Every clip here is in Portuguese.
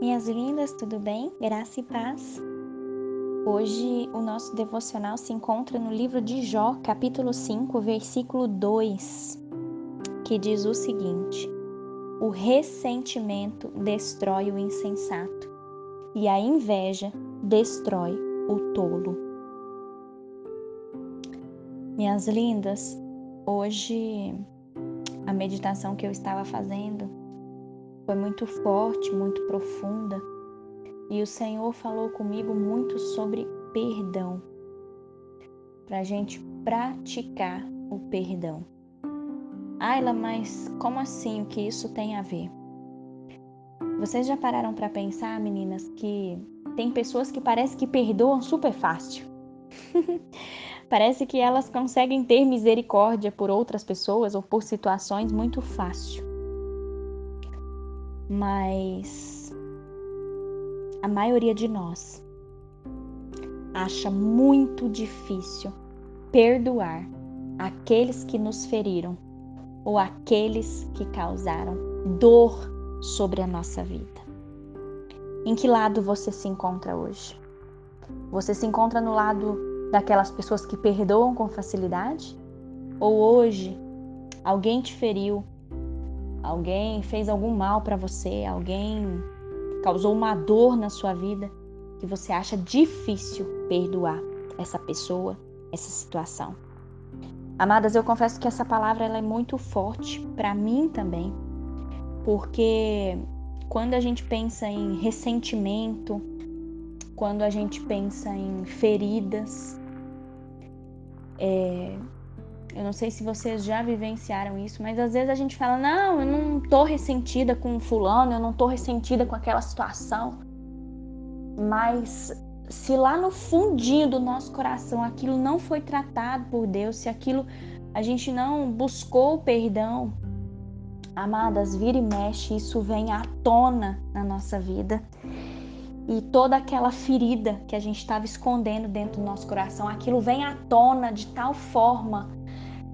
Minhas lindas, tudo bem? Graça e paz. Hoje o nosso devocional se encontra no livro de Jó, capítulo 5, versículo 2, que diz o seguinte: O ressentimento destrói o insensato, e a inveja destrói o tolo. Minhas lindas, hoje a meditação que eu estava fazendo foi muito forte, muito profunda. E o Senhor falou comigo muito sobre perdão, para a gente praticar o perdão. Ayla, mas como assim? O que isso tem a ver? Vocês já pararam para pensar, meninas, que tem pessoas que parece que perdoam super fácil. parece que elas conseguem ter misericórdia por outras pessoas ou por situações muito fácil mas a maioria de nós acha muito difícil perdoar aqueles que nos feriram ou aqueles que causaram dor sobre a nossa vida. Em que lado você se encontra hoje? Você se encontra no lado daquelas pessoas que perdoam com facilidade? Ou hoje alguém te feriu alguém fez algum mal para você, alguém causou uma dor na sua vida que você acha difícil perdoar essa pessoa, essa situação. Amadas, eu confesso que essa palavra ela é muito forte para mim também, porque quando a gente pensa em ressentimento, quando a gente pensa em feridas, é, eu não sei se vocês já vivenciaram isso, mas às vezes a gente fala: não, eu não tô ressentida com fulano, eu não tô ressentida com aquela situação. Mas se lá no fundinho do nosso coração aquilo não foi tratado por Deus, se aquilo a gente não buscou o perdão, amadas, vira e mexe, isso vem à tona na nossa vida. E toda aquela ferida que a gente estava escondendo dentro do nosso coração, aquilo vem à tona de tal forma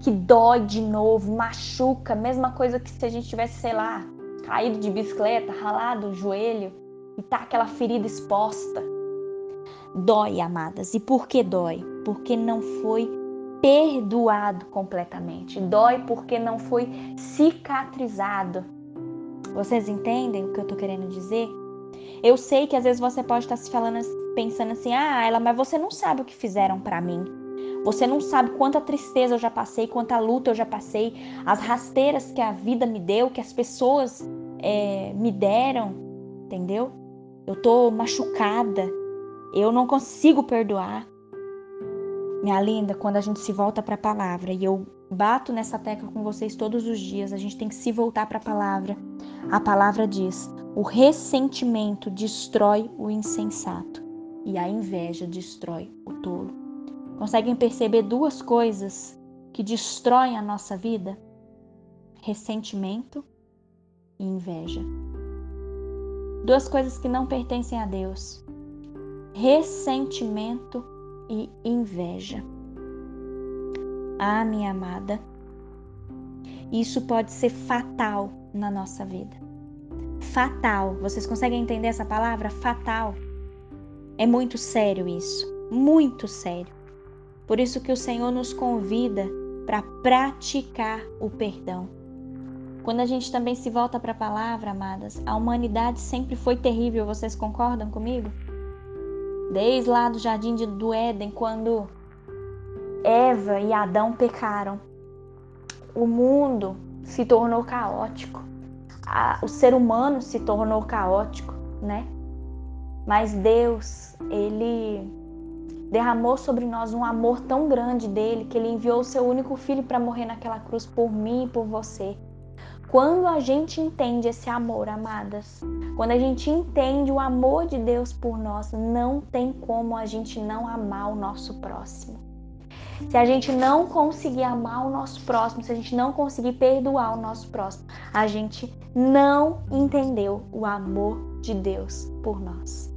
que dói de novo, machuca, mesma coisa que se a gente tivesse, sei lá, caído de bicicleta, ralado o joelho e tá aquela ferida exposta. Dói, amadas. E por que dói? Porque não foi perdoado completamente. Dói porque não foi cicatrizado. Vocês entendem o que eu tô querendo dizer? Eu sei que às vezes você pode estar se falando, pensando assim: "Ah, ela, mas você não sabe o que fizeram para mim". Você não sabe quanta tristeza eu já passei, quanta luta eu já passei, as rasteiras que a vida me deu, que as pessoas é, me deram, entendeu? Eu tô machucada, eu não consigo perdoar. Minha linda, quando a gente se volta para a palavra e eu bato nessa tecla com vocês todos os dias, a gente tem que se voltar para a palavra. A palavra diz: o ressentimento destrói o insensato e a inveja destrói o tolo. Conseguem perceber duas coisas que destroem a nossa vida? Ressentimento e inveja. Duas coisas que não pertencem a Deus: ressentimento e inveja. Ah, minha amada, isso pode ser fatal na nossa vida. Fatal. Vocês conseguem entender essa palavra? Fatal. É muito sério isso, muito sério. Por isso que o Senhor nos convida para praticar o perdão. Quando a gente também se volta para a palavra, amadas, a humanidade sempre foi terrível, vocês concordam comigo? Desde lá do jardim do Éden, quando Eva e Adão pecaram, o mundo se tornou caótico, o ser humano se tornou caótico, né? Mas Deus, ele derramou sobre nós um amor tão grande dele que ele enviou o seu único filho para morrer naquela cruz por mim e por você. Quando a gente entende esse amor, amadas, quando a gente entende o amor de Deus por nós, não tem como a gente não amar o nosso próximo. Se a gente não conseguir amar o nosso próximo, se a gente não conseguir perdoar o nosso próximo, a gente não entendeu o amor de Deus por nós.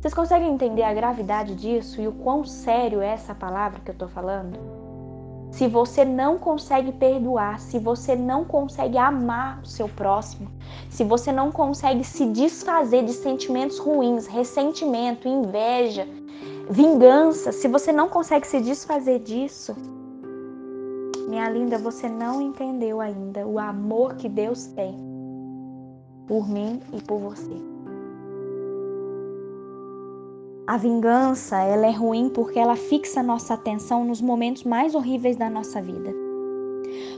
Vocês conseguem entender a gravidade disso e o quão sério é essa palavra que eu estou falando? se você não consegue perdoar, se você não consegue amar o seu próximo, se você não consegue se desfazer de sentimentos ruins, ressentimento, inveja, vingança, se você não consegue se desfazer disso, minha linda, você não entendeu ainda o amor que Deus tem por mim e por você. A vingança, ela é ruim porque ela fixa nossa atenção nos momentos mais horríveis da nossa vida.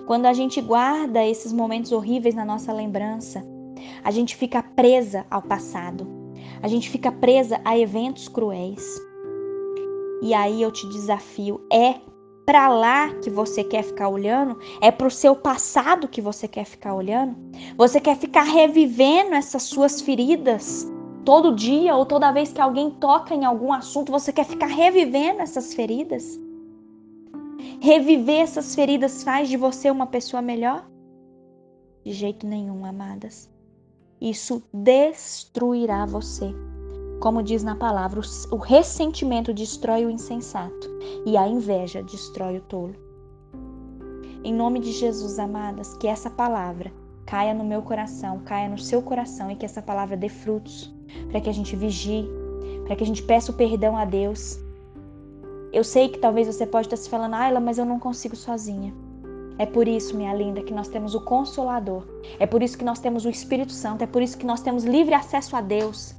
Quando a gente guarda esses momentos horríveis na nossa lembrança, a gente fica presa ao passado. A gente fica presa a eventos cruéis. E aí eu te desafio, é para lá que você quer ficar olhando? É para o seu passado que você quer ficar olhando? Você quer ficar revivendo essas suas feridas todo dia ou toda vez que alguém toca em algum assunto? Você quer ficar revivendo essas feridas? Reviver essas feridas faz de você uma pessoa melhor? De jeito nenhum, amadas. Isso destruirá você. Como diz na palavra, o ressentimento destrói o insensato e a inveja destrói o tolo. Em nome de Jesus, amadas, que essa palavra caia no meu coração, caia no seu coração e que essa palavra dê frutos, para que a gente vigie, para que a gente peça o perdão a Deus. Eu sei que talvez você pode estar se falando, Ayla, mas eu não consigo sozinha. É por isso, minha linda, que nós temos o Consolador. É por isso que nós temos o Espírito Santo. É por isso que nós temos livre acesso a Deus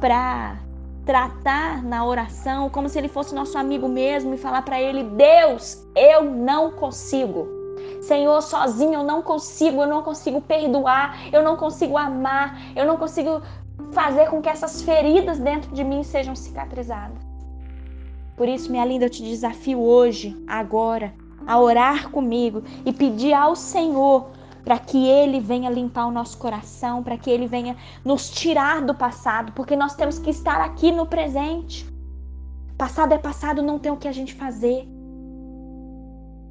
para tratar na oração como se ele fosse nosso amigo mesmo e falar para ele: Deus, eu não consigo. Senhor, sozinho eu não consigo, eu não consigo perdoar, eu não consigo amar, eu não consigo fazer com que essas feridas dentro de mim sejam cicatrizadas. Por isso, minha linda, eu te desafio hoje, agora, a orar comigo e pedir ao Senhor para que Ele venha limpar o nosso coração, para que Ele venha nos tirar do passado, porque nós temos que estar aqui no presente. Passado é passado, não tem o que a gente fazer.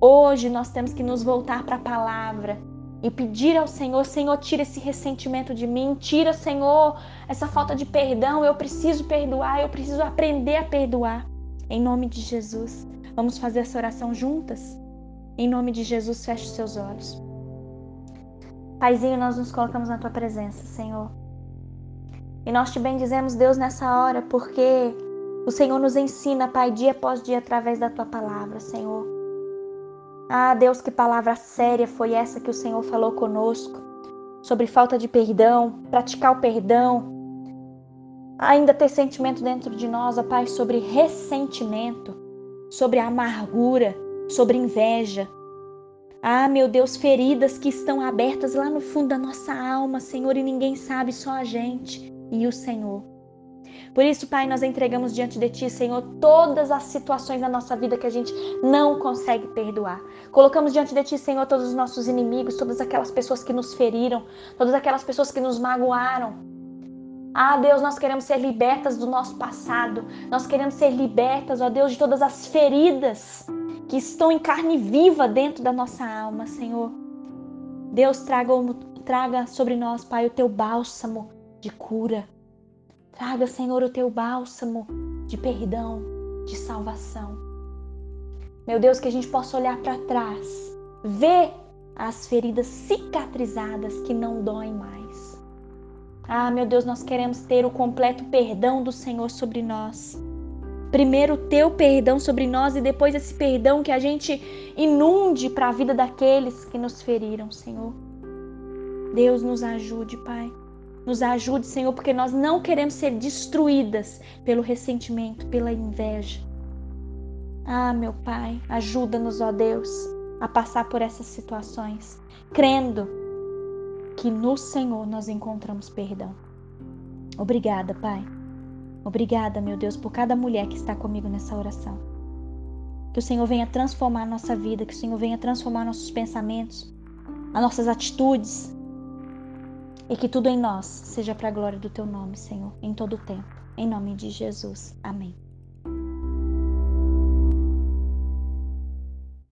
Hoje nós temos que nos voltar para a palavra e pedir ao Senhor: Senhor, tira esse ressentimento de mim, tira, Senhor, essa falta de perdão. Eu preciso perdoar, eu preciso aprender a perdoar. Em nome de Jesus, vamos fazer essa oração juntas? Em nome de Jesus, feche os seus olhos. Paizinho, nós nos colocamos na tua presença, Senhor. E nós te bendizemos, Deus, nessa hora, porque o Senhor nos ensina, Pai, dia após dia, através da tua palavra, Senhor. Ah, Deus, que palavra séria foi essa que o Senhor falou conosco sobre falta de perdão, praticar o perdão, ainda ter sentimento dentro de nós, ó Pai, sobre ressentimento, sobre amargura, sobre inveja, ah, meu Deus, feridas que estão abertas lá no fundo da nossa alma, Senhor, e ninguém sabe, só a gente e o Senhor. Por isso, Pai, nós entregamos diante de Ti, Senhor, todas as situações da nossa vida que a gente não consegue perdoar. Colocamos diante de Ti, Senhor, todos os nossos inimigos, todas aquelas pessoas que nos feriram, todas aquelas pessoas que nos magoaram. Ah, Deus, nós queremos ser libertas do nosso passado. Nós queremos ser libertas, ó Deus, de todas as feridas que estão em carne viva dentro da nossa alma, Senhor. Deus, traga, traga sobre nós, Pai, o teu bálsamo de cura. Traga, Senhor, o teu bálsamo de perdão, de salvação. Meu Deus, que a gente possa olhar para trás, ver as feridas cicatrizadas que não doem mais. Ah, meu Deus, nós queremos ter o completo perdão do Senhor sobre nós. Primeiro o teu perdão sobre nós e depois esse perdão que a gente inunde para a vida daqueles que nos feriram, Senhor. Deus nos ajude, Pai. Nos ajude, Senhor, porque nós não queremos ser destruídas pelo ressentimento, pela inveja. Ah, meu Pai, ajuda-nos, ó Deus, a passar por essas situações, crendo que no Senhor nós encontramos perdão. Obrigada, Pai. Obrigada, meu Deus, por cada mulher que está comigo nessa oração. Que o Senhor venha transformar a nossa vida, que o Senhor venha transformar nossos pensamentos, as nossas atitudes. E que tudo em nós seja para a glória do teu nome, Senhor, em todo o tempo. Em nome de Jesus. Amém.